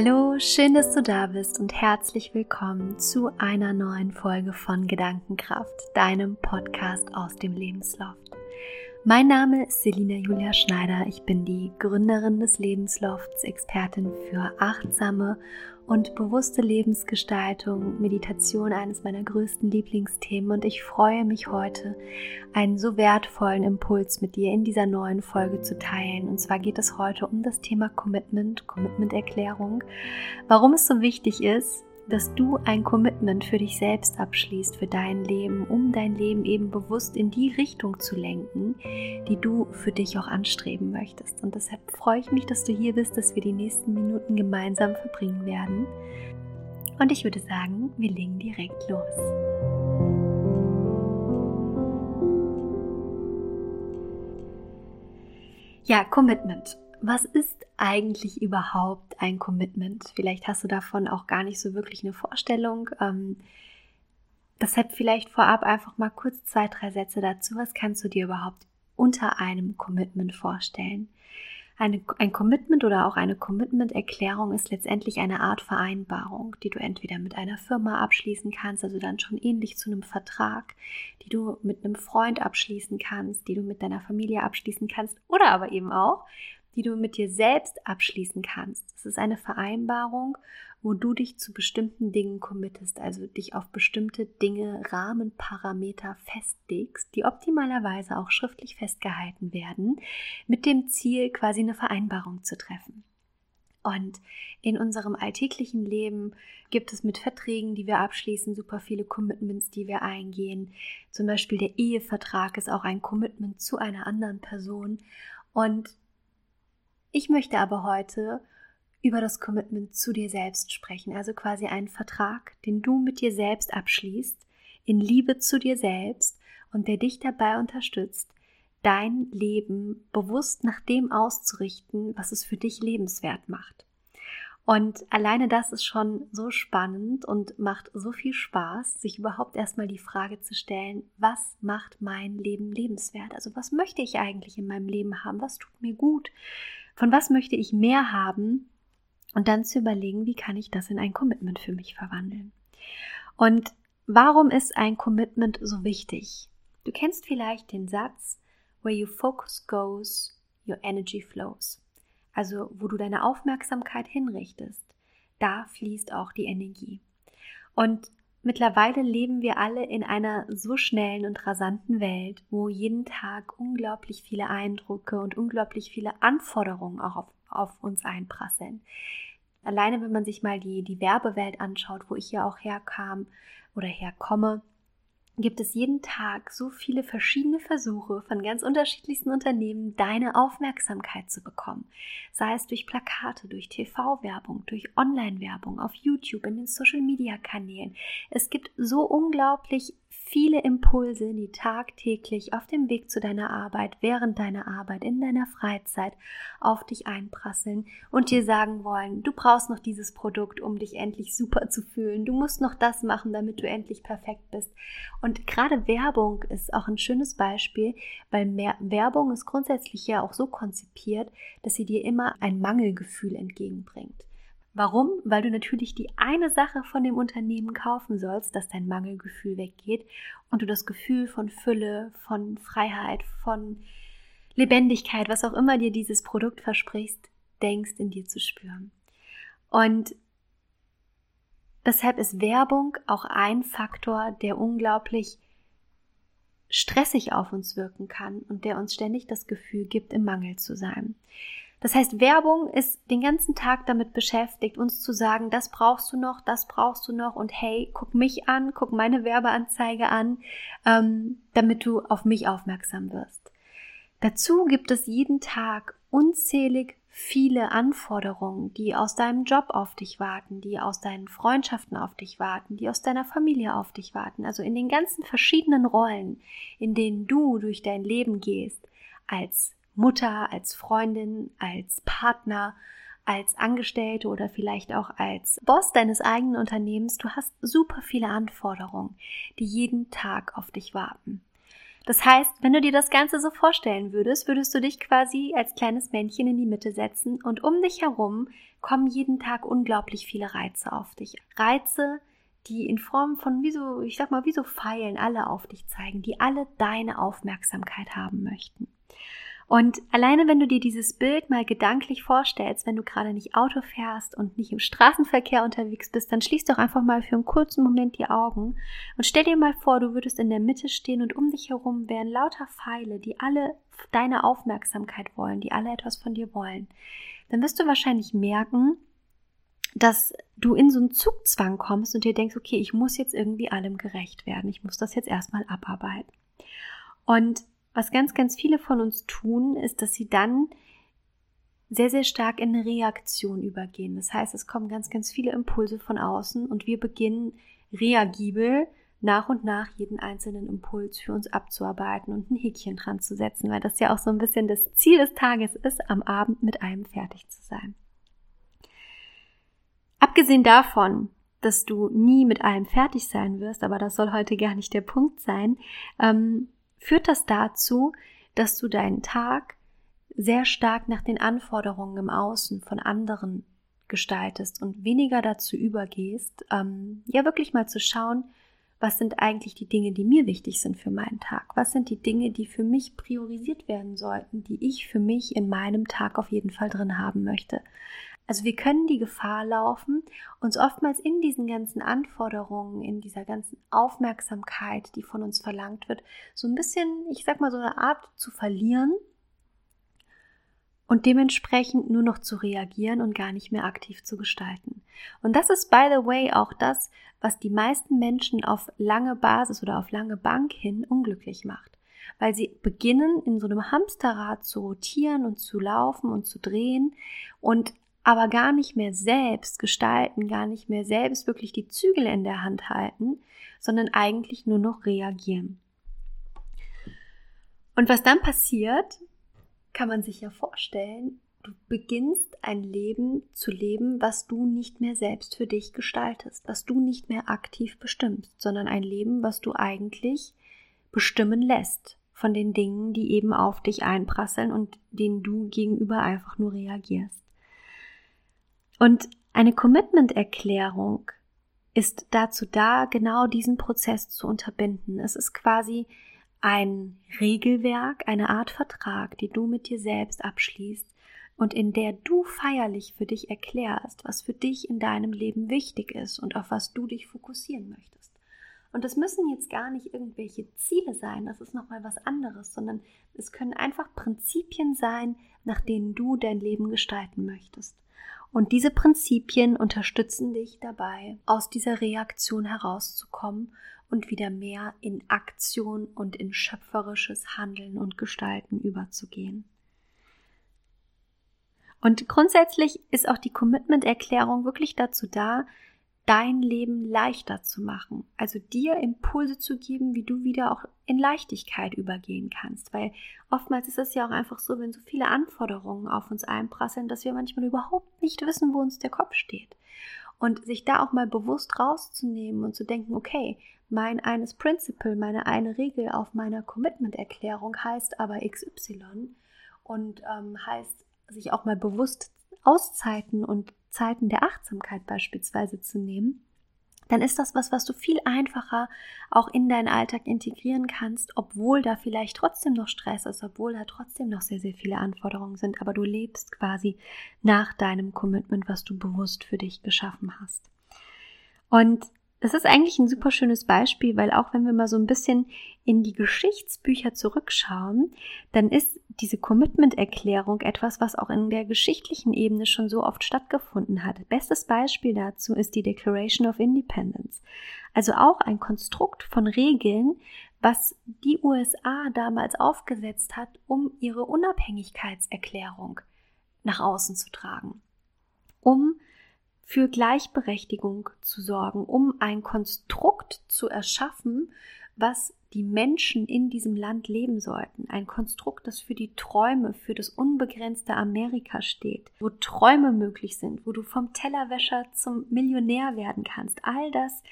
Hallo, schön, dass du da bist und herzlich willkommen zu einer neuen Folge von Gedankenkraft, deinem Podcast aus dem Lebensloft. Mein Name ist Selina Julia Schneider. Ich bin die Gründerin des Lebenslofts, Expertin für achtsame und bewusste Lebensgestaltung, Meditation eines meiner größten Lieblingsthemen und ich freue mich heute, einen so wertvollen Impuls mit dir in dieser neuen Folge zu teilen. Und zwar geht es heute um das Thema Commitment, Commitment-Erklärung, warum es so wichtig ist, dass du ein Commitment für dich selbst abschließt, für dein Leben, um dein Leben eben bewusst in die Richtung zu lenken, die du für dich auch anstreben möchtest. Und deshalb freue ich mich, dass du hier bist, dass wir die nächsten Minuten gemeinsam verbringen werden. Und ich würde sagen, wir legen direkt los. Ja, Commitment. Was ist eigentlich überhaupt ein Commitment? Vielleicht hast du davon auch gar nicht so wirklich eine Vorstellung. Ähm, deshalb vielleicht vorab einfach mal kurz zwei, drei Sätze dazu. Was kannst du dir überhaupt unter einem Commitment vorstellen? Eine, ein Commitment oder auch eine Commitment-Erklärung ist letztendlich eine Art Vereinbarung, die du entweder mit einer Firma abschließen kannst, also dann schon ähnlich zu einem Vertrag, die du mit einem Freund abschließen kannst, die du mit deiner Familie abschließen kannst oder aber eben auch die du mit dir selbst abschließen kannst. Es ist eine Vereinbarung, wo du dich zu bestimmten Dingen committest, also dich auf bestimmte Dinge, Rahmenparameter festlegst, die optimalerweise auch schriftlich festgehalten werden, mit dem Ziel, quasi eine Vereinbarung zu treffen. Und in unserem alltäglichen Leben gibt es mit Verträgen, die wir abschließen, super viele Commitments, die wir eingehen. Zum Beispiel der Ehevertrag ist auch ein Commitment zu einer anderen Person. Und ich möchte aber heute über das Commitment zu dir selbst sprechen, also quasi einen Vertrag, den du mit dir selbst abschließt, in Liebe zu dir selbst und der dich dabei unterstützt, dein Leben bewusst nach dem auszurichten, was es für dich lebenswert macht. Und alleine das ist schon so spannend und macht so viel Spaß, sich überhaupt erstmal die Frage zu stellen, was macht mein Leben lebenswert? Also was möchte ich eigentlich in meinem Leben haben? Was tut mir gut? Von was möchte ich mehr haben? Und dann zu überlegen, wie kann ich das in ein Commitment für mich verwandeln? Und warum ist ein Commitment so wichtig? Du kennst vielleicht den Satz, where your focus goes, your energy flows. Also wo du deine Aufmerksamkeit hinrichtest, da fließt auch die Energie. Und Mittlerweile leben wir alle in einer so schnellen und rasanten Welt, wo jeden Tag unglaublich viele Eindrücke und unglaublich viele Anforderungen auch auf, auf uns einprasseln. Alleine wenn man sich mal die, die Werbewelt anschaut, wo ich ja auch herkam oder herkomme, gibt es jeden Tag so viele verschiedene Versuche von ganz unterschiedlichsten Unternehmen, deine Aufmerksamkeit zu bekommen. Sei es durch Plakate, durch TV-Werbung, durch Online-Werbung, auf YouTube, in den Social-Media-Kanälen. Es gibt so unglaublich viele Impulse, die tagtäglich auf dem Weg zu deiner Arbeit, während deiner Arbeit, in deiner Freizeit auf dich einprasseln und dir sagen wollen, du brauchst noch dieses Produkt, um dich endlich super zu fühlen. Du musst noch das machen, damit du endlich perfekt bist. Und gerade Werbung ist auch ein schönes Beispiel, weil Werbung ist grundsätzlich ja auch so konzipiert, dass sie dir immer ein Mangelgefühl entgegenbringt. Warum? Weil du natürlich die eine Sache von dem Unternehmen kaufen sollst, dass dein Mangelgefühl weggeht und du das Gefühl von Fülle, von Freiheit, von Lebendigkeit, was auch immer dir dieses Produkt versprichst, denkst in dir zu spüren. Und deshalb ist Werbung auch ein Faktor, der unglaublich stressig auf uns wirken kann und der uns ständig das Gefühl gibt, im Mangel zu sein. Das heißt, Werbung ist den ganzen Tag damit beschäftigt, uns zu sagen, das brauchst du noch, das brauchst du noch und hey, guck mich an, guck meine Werbeanzeige an, ähm, damit du auf mich aufmerksam wirst. Dazu gibt es jeden Tag unzählig viele Anforderungen, die aus deinem Job auf dich warten, die aus deinen Freundschaften auf dich warten, die aus deiner Familie auf dich warten. Also in den ganzen verschiedenen Rollen, in denen du durch dein Leben gehst, als Mutter, als Freundin, als Partner, als Angestellte oder vielleicht auch als Boss deines eigenen Unternehmens. Du hast super viele Anforderungen, die jeden Tag auf dich warten. Das heißt, wenn du dir das Ganze so vorstellen würdest, würdest du dich quasi als kleines Männchen in die Mitte setzen und um dich herum kommen jeden Tag unglaublich viele Reize auf dich. Reize, die in Form von wie so, ich sag mal, wie so Pfeilen alle auf dich zeigen, die alle deine Aufmerksamkeit haben möchten. Und alleine, wenn du dir dieses Bild mal gedanklich vorstellst, wenn du gerade nicht Auto fährst und nicht im Straßenverkehr unterwegs bist, dann schließ doch einfach mal für einen kurzen Moment die Augen und stell dir mal vor, du würdest in der Mitte stehen und um dich herum wären lauter Pfeile, die alle deine Aufmerksamkeit wollen, die alle etwas von dir wollen. Dann wirst du wahrscheinlich merken, dass du in so einen Zugzwang kommst und dir denkst, okay, ich muss jetzt irgendwie allem gerecht werden. Ich muss das jetzt erstmal abarbeiten. Und was ganz, ganz viele von uns tun, ist, dass sie dann sehr, sehr stark in eine Reaktion übergehen. Das heißt, es kommen ganz, ganz viele Impulse von außen und wir beginnen reagibel nach und nach jeden einzelnen Impuls für uns abzuarbeiten und ein Häkchen dran zu setzen, weil das ja auch so ein bisschen das Ziel des Tages ist, am Abend mit allem fertig zu sein. Abgesehen davon, dass du nie mit allem fertig sein wirst, aber das soll heute gar nicht der Punkt sein, ähm, führt das dazu, dass du deinen Tag sehr stark nach den Anforderungen im Außen von anderen gestaltest und weniger dazu übergehst, ähm, ja wirklich mal zu schauen, was sind eigentlich die Dinge, die mir wichtig sind für meinen Tag? Was sind die Dinge, die für mich priorisiert werden sollten, die ich für mich in meinem Tag auf jeden Fall drin haben möchte? Also wir können die Gefahr laufen, uns oftmals in diesen ganzen Anforderungen, in dieser ganzen Aufmerksamkeit, die von uns verlangt wird, so ein bisschen, ich sag mal, so eine Art zu verlieren und dementsprechend nur noch zu reagieren und gar nicht mehr aktiv zu gestalten. Und das ist, by the way, auch das, was die meisten Menschen auf lange Basis oder auf lange Bank hin unglücklich macht. Weil sie beginnen, in so einem Hamsterrad zu rotieren und zu laufen und zu drehen und aber gar nicht mehr selbst gestalten, gar nicht mehr selbst wirklich die Zügel in der Hand halten, sondern eigentlich nur noch reagieren. Und was dann passiert, kann man sich ja vorstellen, du beginnst ein Leben zu leben, was du nicht mehr selbst für dich gestaltest, was du nicht mehr aktiv bestimmst, sondern ein Leben, was du eigentlich bestimmen lässt von den Dingen, die eben auf dich einprasseln und denen du gegenüber einfach nur reagierst. Und eine Commitment-Erklärung ist dazu da, genau diesen Prozess zu unterbinden. Es ist quasi ein Regelwerk, eine Art Vertrag, die du mit dir selbst abschließt und in der du feierlich für dich erklärst, was für dich in deinem Leben wichtig ist und auf was du dich fokussieren möchtest. Und das müssen jetzt gar nicht irgendwelche Ziele sein, das ist nochmal was anderes, sondern es können einfach Prinzipien sein, nach denen du dein Leben gestalten möchtest. Und diese Prinzipien unterstützen dich dabei, aus dieser Reaktion herauszukommen und wieder mehr in Aktion und in schöpferisches Handeln und Gestalten überzugehen. Und grundsätzlich ist auch die Commitment-Erklärung wirklich dazu da, dein Leben leichter zu machen. Also dir Impulse zu geben, wie du wieder auch in Leichtigkeit übergehen kannst. Weil oftmals ist es ja auch einfach so, wenn so viele Anforderungen auf uns einprasseln, dass wir manchmal überhaupt nicht wissen, wo uns der Kopf steht. Und sich da auch mal bewusst rauszunehmen und zu denken, okay, mein eines Principle, meine eine Regel auf meiner Commitment-Erklärung heißt aber XY und ähm, heißt, sich auch mal bewusst Auszeiten und Zeiten der Achtsamkeit beispielsweise zu nehmen, dann ist das was, was du viel einfacher auch in deinen Alltag integrieren kannst, obwohl da vielleicht trotzdem noch Stress ist, obwohl da trotzdem noch sehr, sehr viele Anforderungen sind, aber du lebst quasi nach deinem Commitment, was du bewusst für dich geschaffen hast. Und das ist eigentlich ein super schönes Beispiel, weil auch wenn wir mal so ein bisschen in die Geschichtsbücher zurückschauen, dann ist diese Commitment-Erklärung etwas, was auch in der geschichtlichen Ebene schon so oft stattgefunden hat. Bestes Beispiel dazu ist die Declaration of Independence. Also auch ein Konstrukt von Regeln, was die USA damals aufgesetzt hat, um ihre Unabhängigkeitserklärung nach außen zu tragen. Um für Gleichberechtigung zu sorgen, um ein Konstrukt zu erschaffen, was die Menschen in diesem Land leben sollten. Ein Konstrukt, das für die Träume, für das unbegrenzte Amerika steht, wo Träume möglich sind, wo du vom Tellerwäscher zum Millionär werden kannst. All das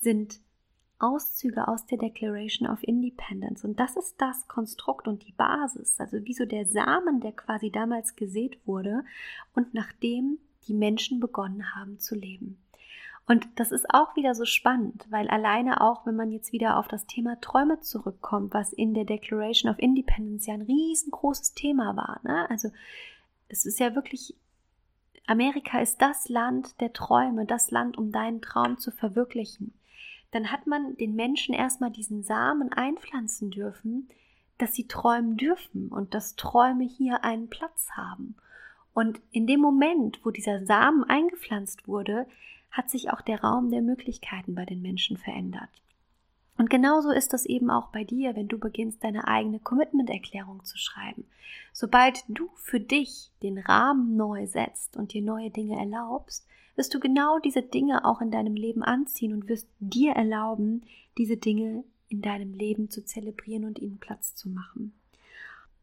sind Auszüge aus der Declaration of Independence. Und das ist das Konstrukt und die Basis, also wie so der Samen, der quasi damals gesät wurde und nachdem die Menschen begonnen haben zu leben. Und das ist auch wieder so spannend, weil alleine auch, wenn man jetzt wieder auf das Thema Träume zurückkommt, was in der Declaration of Independence ja ein riesengroßes Thema war. Ne? Also es ist ja wirklich, Amerika ist das Land der Träume, das Land, um deinen Traum zu verwirklichen. Dann hat man den Menschen erstmal diesen Samen einpflanzen dürfen, dass sie träumen dürfen und dass Träume hier einen Platz haben. Und in dem Moment, wo dieser Samen eingepflanzt wurde, hat sich auch der Raum der Möglichkeiten bei den Menschen verändert. Und genauso ist das eben auch bei dir, wenn du beginnst, deine eigene Commitment-Erklärung zu schreiben. Sobald du für dich den Rahmen neu setzt und dir neue Dinge erlaubst, wirst du genau diese Dinge auch in deinem Leben anziehen und wirst dir erlauben, diese Dinge in deinem Leben zu zelebrieren und ihnen Platz zu machen.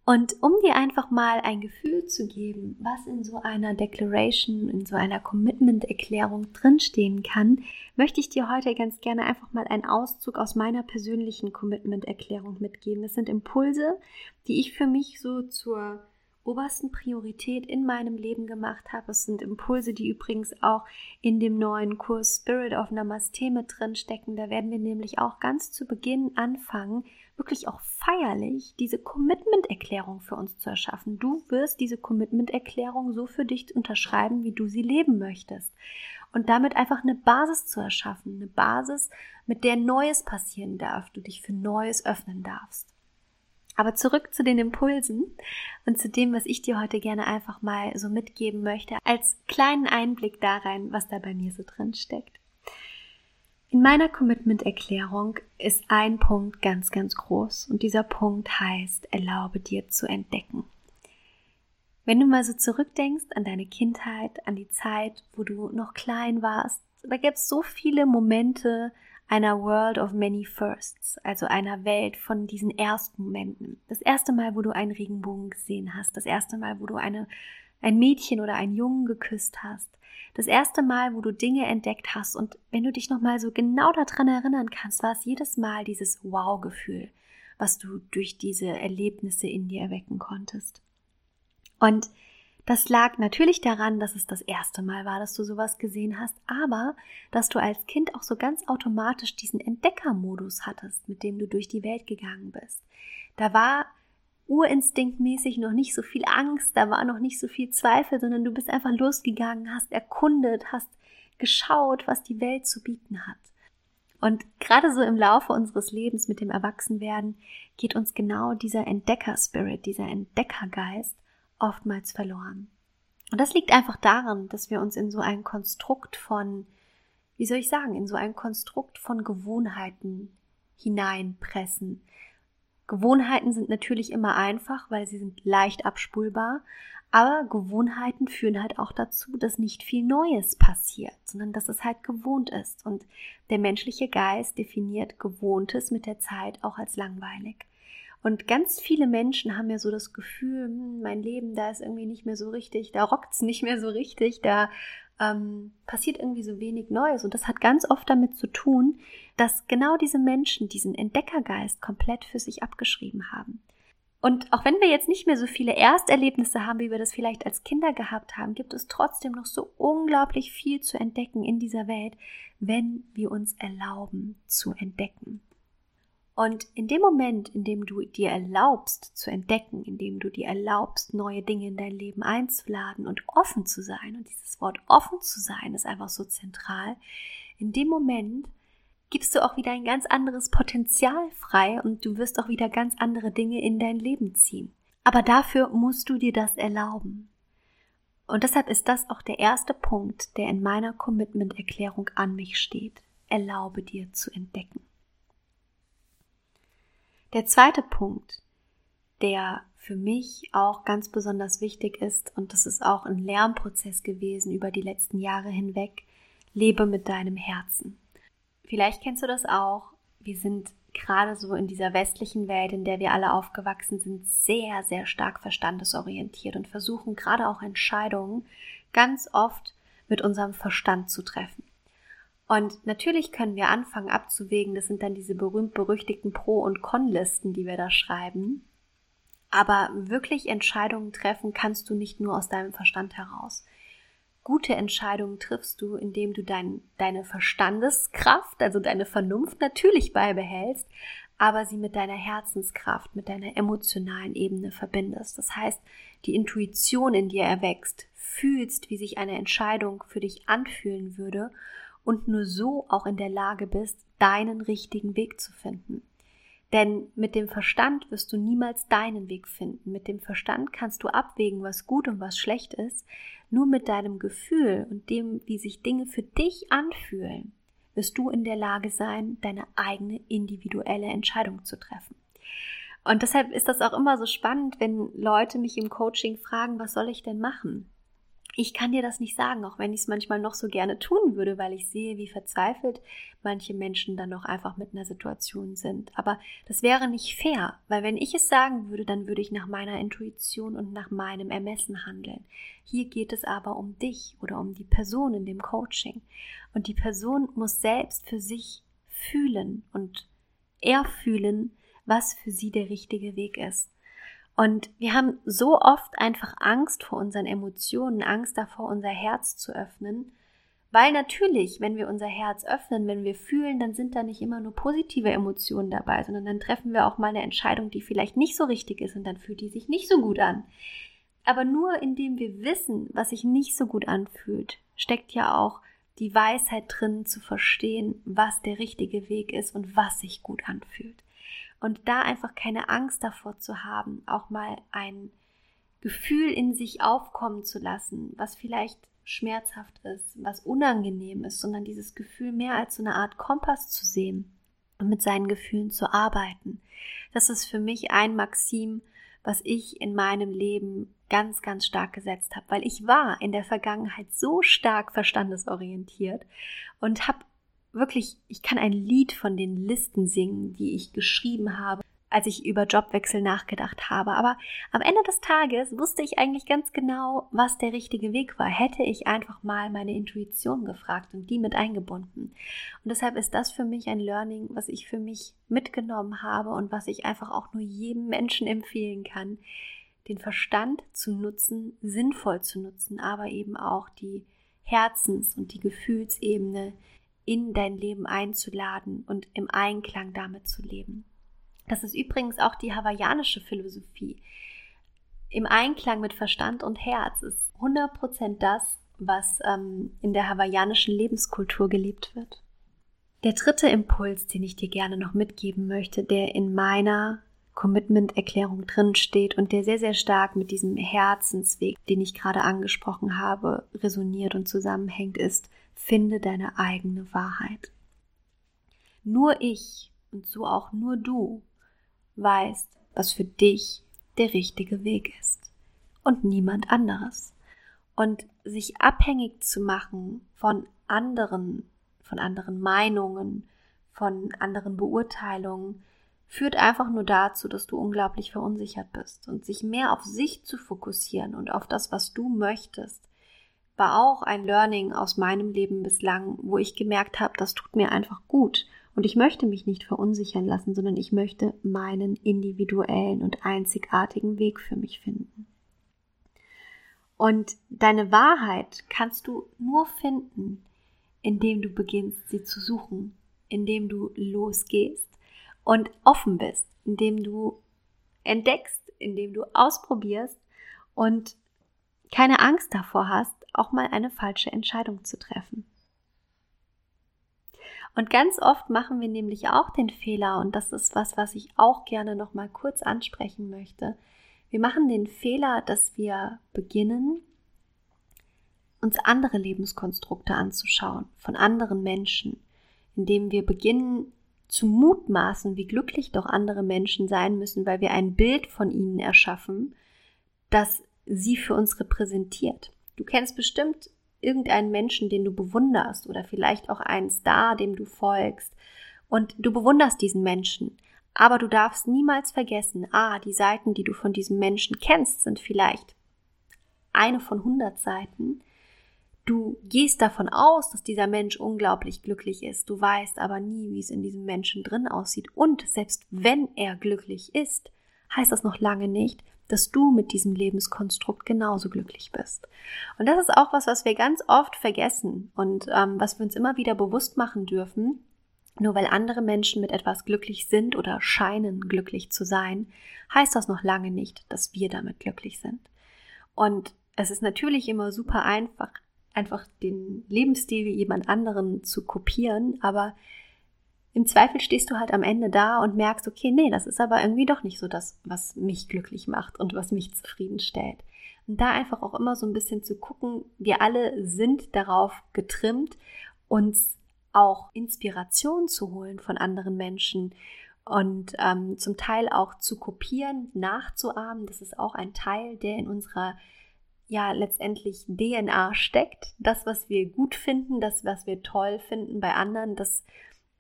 Und um dir einfach mal ein Gefühl zu geben, was in so einer Declaration, in so einer Commitment-Erklärung drinstehen kann, möchte ich dir heute ganz gerne einfach mal einen Auszug aus meiner persönlichen Commitment-Erklärung mitgeben. Das sind Impulse, die ich für mich so zur obersten Priorität in meinem Leben gemacht habe. Es sind Impulse, die übrigens auch in dem neuen Kurs Spirit of Namaste mit drin stecken. Da werden wir nämlich auch ganz zu Beginn anfangen, wirklich auch feierlich diese Commitment-Erklärung für uns zu erschaffen. Du wirst diese Commitment-Erklärung so für dich unterschreiben, wie du sie leben möchtest. Und damit einfach eine Basis zu erschaffen, eine Basis, mit der Neues passieren darf, du dich für Neues öffnen darfst. Aber zurück zu den Impulsen und zu dem, was ich dir heute gerne einfach mal so mitgeben möchte, als kleinen Einblick da rein, was da bei mir so drin steckt. In meiner Commitment-Erklärung ist ein Punkt ganz, ganz groß und dieser Punkt heißt, erlaube dir zu entdecken. Wenn du mal so zurückdenkst an deine Kindheit, an die Zeit, wo du noch klein warst, da gibt es so viele Momente einer World of Many Firsts, also einer Welt von diesen ersten Momenten. Das erste Mal, wo du einen Regenbogen gesehen hast, das erste Mal, wo du eine, ein Mädchen oder einen Jungen geküsst hast, das erste Mal, wo du Dinge entdeckt hast und wenn du dich nochmal so genau daran erinnern kannst, war es jedes Mal dieses Wow-Gefühl, was du durch diese Erlebnisse in dir erwecken konntest. Und das lag natürlich daran, dass es das erste Mal war, dass du sowas gesehen hast, aber dass du als Kind auch so ganz automatisch diesen Entdeckermodus hattest, mit dem du durch die Welt gegangen bist. Da war urinstinktmäßig noch nicht so viel Angst, da war noch nicht so viel Zweifel, sondern du bist einfach losgegangen, hast erkundet, hast geschaut, was die Welt zu bieten hat. Und gerade so im Laufe unseres Lebens mit dem Erwachsenwerden geht uns genau dieser Entdeckerspirit, dieser Entdeckergeist oftmals verloren. Und das liegt einfach daran, dass wir uns in so ein Konstrukt von, wie soll ich sagen, in so ein Konstrukt von Gewohnheiten hineinpressen, Gewohnheiten sind natürlich immer einfach, weil sie sind leicht abspulbar, aber Gewohnheiten führen halt auch dazu, dass nicht viel Neues passiert, sondern dass es halt gewohnt ist. Und der menschliche Geist definiert Gewohntes mit der Zeit auch als langweilig. Und ganz viele Menschen haben ja so das Gefühl, hm, mein Leben, da ist irgendwie nicht mehr so richtig, da rockt's nicht mehr so richtig, da ähm, passiert irgendwie so wenig Neues. Und das hat ganz oft damit zu tun, dass genau diese Menschen diesen Entdeckergeist komplett für sich abgeschrieben haben. Und auch wenn wir jetzt nicht mehr so viele Ersterlebnisse haben, wie wir das vielleicht als Kinder gehabt haben, gibt es trotzdem noch so unglaublich viel zu entdecken in dieser Welt, wenn wir uns erlauben zu entdecken. Und in dem Moment, in dem du dir erlaubst zu entdecken, in dem du dir erlaubst, neue Dinge in dein Leben einzuladen und offen zu sein, und dieses Wort offen zu sein ist einfach so zentral, in dem Moment gibst du auch wieder ein ganz anderes Potenzial frei und du wirst auch wieder ganz andere Dinge in dein Leben ziehen. Aber dafür musst du dir das erlauben. Und deshalb ist das auch der erste Punkt, der in meiner Commitment-Erklärung an mich steht. Erlaube dir zu entdecken. Der zweite Punkt, der für mich auch ganz besonders wichtig ist, und das ist auch ein Lernprozess gewesen über die letzten Jahre hinweg, lebe mit deinem Herzen. Vielleicht kennst du das auch. Wir sind gerade so in dieser westlichen Welt, in der wir alle aufgewachsen sind, sehr, sehr stark verstandesorientiert und versuchen gerade auch Entscheidungen ganz oft mit unserem Verstand zu treffen. Und natürlich können wir anfangen abzuwägen, das sind dann diese berühmt-berüchtigten Pro- und Con-Listen, die wir da schreiben. Aber wirklich Entscheidungen treffen kannst du nicht nur aus deinem Verstand heraus. Gute Entscheidungen triffst du, indem du dein, deine Verstandeskraft, also deine Vernunft natürlich beibehältst, aber sie mit deiner Herzenskraft, mit deiner emotionalen Ebene verbindest. Das heißt, die Intuition in dir erwächst, fühlst, wie sich eine Entscheidung für dich anfühlen würde und nur so auch in der Lage bist, deinen richtigen Weg zu finden. Denn mit dem Verstand wirst du niemals deinen Weg finden. Mit dem Verstand kannst du abwägen, was gut und was schlecht ist. Nur mit deinem Gefühl und dem, wie sich Dinge für dich anfühlen, wirst du in der Lage sein, deine eigene individuelle Entscheidung zu treffen. Und deshalb ist das auch immer so spannend, wenn Leute mich im Coaching fragen, was soll ich denn machen? Ich kann dir das nicht sagen, auch wenn ich es manchmal noch so gerne tun würde, weil ich sehe, wie verzweifelt manche Menschen dann noch einfach mit einer Situation sind. Aber das wäre nicht fair, weil wenn ich es sagen würde, dann würde ich nach meiner Intuition und nach meinem Ermessen handeln. Hier geht es aber um dich oder um die Person in dem Coaching. Und die Person muss selbst für sich fühlen und erfühlen, was für sie der richtige Weg ist. Und wir haben so oft einfach Angst vor unseren Emotionen, Angst davor, unser Herz zu öffnen. Weil natürlich, wenn wir unser Herz öffnen, wenn wir fühlen, dann sind da nicht immer nur positive Emotionen dabei, sondern dann treffen wir auch mal eine Entscheidung, die vielleicht nicht so richtig ist und dann fühlt die sich nicht so gut an. Aber nur indem wir wissen, was sich nicht so gut anfühlt, steckt ja auch die Weisheit drin zu verstehen, was der richtige Weg ist und was sich gut anfühlt. Und da einfach keine Angst davor zu haben, auch mal ein Gefühl in sich aufkommen zu lassen, was vielleicht schmerzhaft ist, was unangenehm ist, sondern dieses Gefühl mehr als so eine Art Kompass zu sehen und mit seinen Gefühlen zu arbeiten. Das ist für mich ein Maxim, was ich in meinem Leben ganz, ganz stark gesetzt habe, weil ich war in der Vergangenheit so stark verstandesorientiert und habe wirklich, ich kann ein Lied von den Listen singen, die ich geschrieben habe, als ich über Jobwechsel nachgedacht habe. Aber am Ende des Tages wusste ich eigentlich ganz genau, was der richtige Weg war. Hätte ich einfach mal meine Intuition gefragt und die mit eingebunden. Und deshalb ist das für mich ein Learning, was ich für mich mitgenommen habe und was ich einfach auch nur jedem Menschen empfehlen kann, den Verstand zu nutzen, sinnvoll zu nutzen, aber eben auch die Herzens- und die Gefühlsebene in dein Leben einzuladen und im Einklang damit zu leben. Das ist übrigens auch die hawaiianische Philosophie. Im Einklang mit Verstand und Herz ist 100% das, was ähm, in der hawaiianischen Lebenskultur gelebt wird. Der dritte Impuls, den ich dir gerne noch mitgeben möchte, der in meiner Commitment-Erklärung drin steht und der sehr, sehr stark mit diesem Herzensweg, den ich gerade angesprochen habe, resoniert und zusammenhängt, ist, finde deine eigene Wahrheit. Nur ich und so auch nur du weißt, was für dich der richtige Weg ist und niemand anderes. Und sich abhängig zu machen von anderen, von anderen Meinungen, von anderen Beurteilungen, führt einfach nur dazu, dass du unglaublich verunsichert bist und sich mehr auf sich zu fokussieren und auf das, was du möchtest, war auch ein Learning aus meinem Leben bislang, wo ich gemerkt habe, das tut mir einfach gut. Und ich möchte mich nicht verunsichern lassen, sondern ich möchte meinen individuellen und einzigartigen Weg für mich finden. Und deine Wahrheit kannst du nur finden, indem du beginnst, sie zu suchen, indem du losgehst und offen bist, indem du entdeckst, indem du ausprobierst und keine Angst davor hast, auch mal eine falsche Entscheidung zu treffen. Und ganz oft machen wir nämlich auch den Fehler, und das ist was, was ich auch gerne noch mal kurz ansprechen möchte. Wir machen den Fehler, dass wir beginnen, uns andere Lebenskonstrukte anzuschauen von anderen Menschen, indem wir beginnen zu mutmaßen, wie glücklich doch andere Menschen sein müssen, weil wir ein Bild von ihnen erschaffen, das sie für uns repräsentiert. Du kennst bestimmt irgendeinen Menschen, den du bewunderst oder vielleicht auch einen Star, dem du folgst und du bewunderst diesen Menschen. Aber du darfst niemals vergessen, ah, die Seiten, die du von diesem Menschen kennst, sind vielleicht eine von hundert Seiten, Du gehst davon aus, dass dieser Mensch unglaublich glücklich ist. Du weißt aber nie, wie es in diesem Menschen drin aussieht. Und selbst wenn er glücklich ist, heißt das noch lange nicht, dass du mit diesem Lebenskonstrukt genauso glücklich bist. Und das ist auch was, was wir ganz oft vergessen und ähm, was wir uns immer wieder bewusst machen dürfen. Nur weil andere Menschen mit etwas glücklich sind oder scheinen glücklich zu sein, heißt das noch lange nicht, dass wir damit glücklich sind. Und es ist natürlich immer super einfach, einfach den Lebensstil jemand anderen zu kopieren, aber im Zweifel stehst du halt am Ende da und merkst, okay, nee, das ist aber irgendwie doch nicht so das, was mich glücklich macht und was mich zufriedenstellt. Und da einfach auch immer so ein bisschen zu gucken, wir alle sind darauf getrimmt, uns auch Inspiration zu holen von anderen Menschen und ähm, zum Teil auch zu kopieren, nachzuahmen. Das ist auch ein Teil, der in unserer ja letztendlich DNA steckt. Das, was wir gut finden, das, was wir toll finden bei anderen, das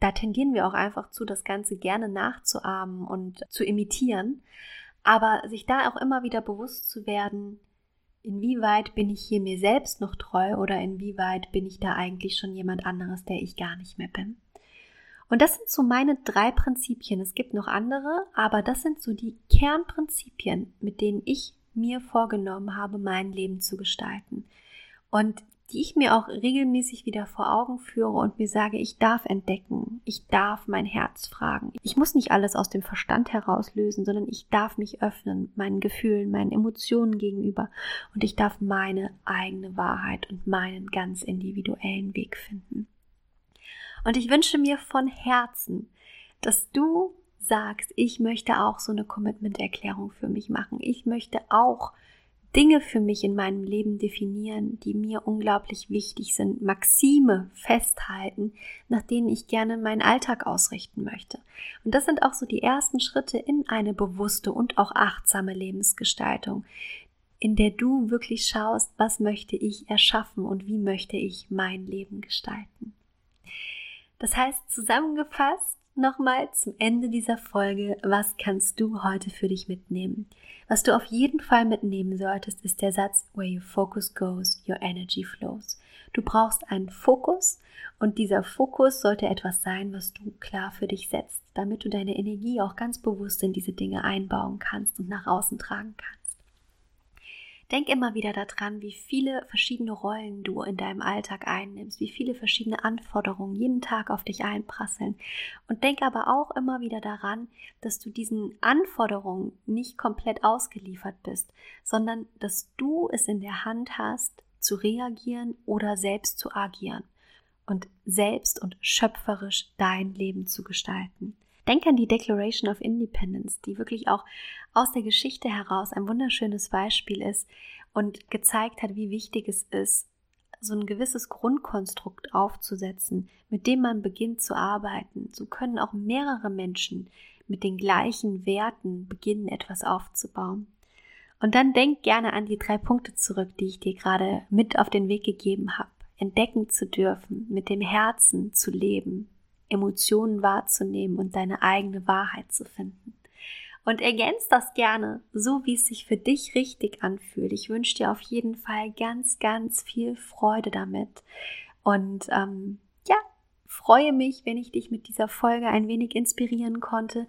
da tendieren wir auch einfach zu, das Ganze gerne nachzuahmen und zu imitieren. Aber sich da auch immer wieder bewusst zu werden, inwieweit bin ich hier mir selbst noch treu oder inwieweit bin ich da eigentlich schon jemand anderes, der ich gar nicht mehr bin. Und das sind so meine drei Prinzipien. Es gibt noch andere, aber das sind so die Kernprinzipien, mit denen ich mir vorgenommen habe, mein Leben zu gestalten. Und die ich mir auch regelmäßig wieder vor Augen führe und mir sage, ich darf entdecken, ich darf mein Herz fragen. Ich muss nicht alles aus dem Verstand herauslösen, sondern ich darf mich öffnen, meinen Gefühlen, meinen Emotionen gegenüber und ich darf meine eigene Wahrheit und meinen ganz individuellen Weg finden. Und ich wünsche mir von Herzen, dass du sagst, ich möchte auch so eine Commitment-Erklärung für mich machen. Ich möchte auch Dinge für mich in meinem Leben definieren, die mir unglaublich wichtig sind, Maxime festhalten, nach denen ich gerne meinen Alltag ausrichten möchte. Und das sind auch so die ersten Schritte in eine bewusste und auch achtsame Lebensgestaltung, in der du wirklich schaust, was möchte ich erschaffen und wie möchte ich mein Leben gestalten. Das heißt, zusammengefasst, nochmal zum Ende dieser Folge, was kannst du heute für dich mitnehmen? Was du auf jeden Fall mitnehmen solltest, ist der Satz, where your focus goes, your energy flows. Du brauchst einen Fokus und dieser Fokus sollte etwas sein, was du klar für dich setzt, damit du deine Energie auch ganz bewusst in diese Dinge einbauen kannst und nach außen tragen kannst. Denk immer wieder daran, wie viele verschiedene Rollen du in deinem Alltag einnimmst, wie viele verschiedene Anforderungen jeden Tag auf dich einprasseln. Und denk aber auch immer wieder daran, dass du diesen Anforderungen nicht komplett ausgeliefert bist, sondern dass du es in der Hand hast, zu reagieren oder selbst zu agieren und selbst und schöpferisch dein Leben zu gestalten. Denk an die Declaration of Independence, die wirklich auch aus der Geschichte heraus ein wunderschönes Beispiel ist und gezeigt hat, wie wichtig es ist, so ein gewisses Grundkonstrukt aufzusetzen, mit dem man beginnt zu arbeiten. So können auch mehrere Menschen mit den gleichen Werten beginnen, etwas aufzubauen. Und dann denk gerne an die drei Punkte zurück, die ich dir gerade mit auf den Weg gegeben habe. Entdecken zu dürfen, mit dem Herzen zu leben, Emotionen wahrzunehmen und deine eigene Wahrheit zu finden. Und ergänzt das gerne, so wie es sich für dich richtig anfühlt. Ich wünsche dir auf jeden Fall ganz, ganz viel Freude damit. Und ähm, ja, freue mich, wenn ich dich mit dieser Folge ein wenig inspirieren konnte,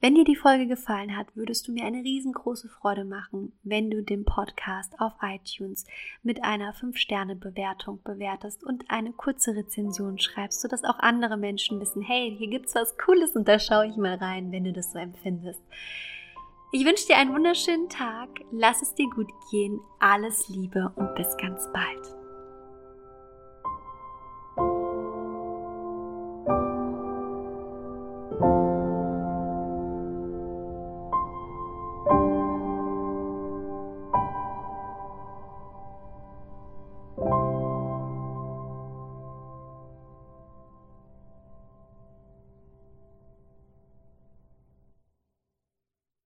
wenn dir die Folge gefallen hat, würdest du mir eine riesengroße Freude machen, wenn du den Podcast auf iTunes mit einer 5-Sterne-Bewertung bewertest und eine kurze Rezension schreibst, sodass auch andere Menschen wissen, hey, hier gibt's was Cooles und da schaue ich mal rein, wenn du das so empfindest. Ich wünsche dir einen wunderschönen Tag, lass es dir gut gehen, alles Liebe und bis ganz bald.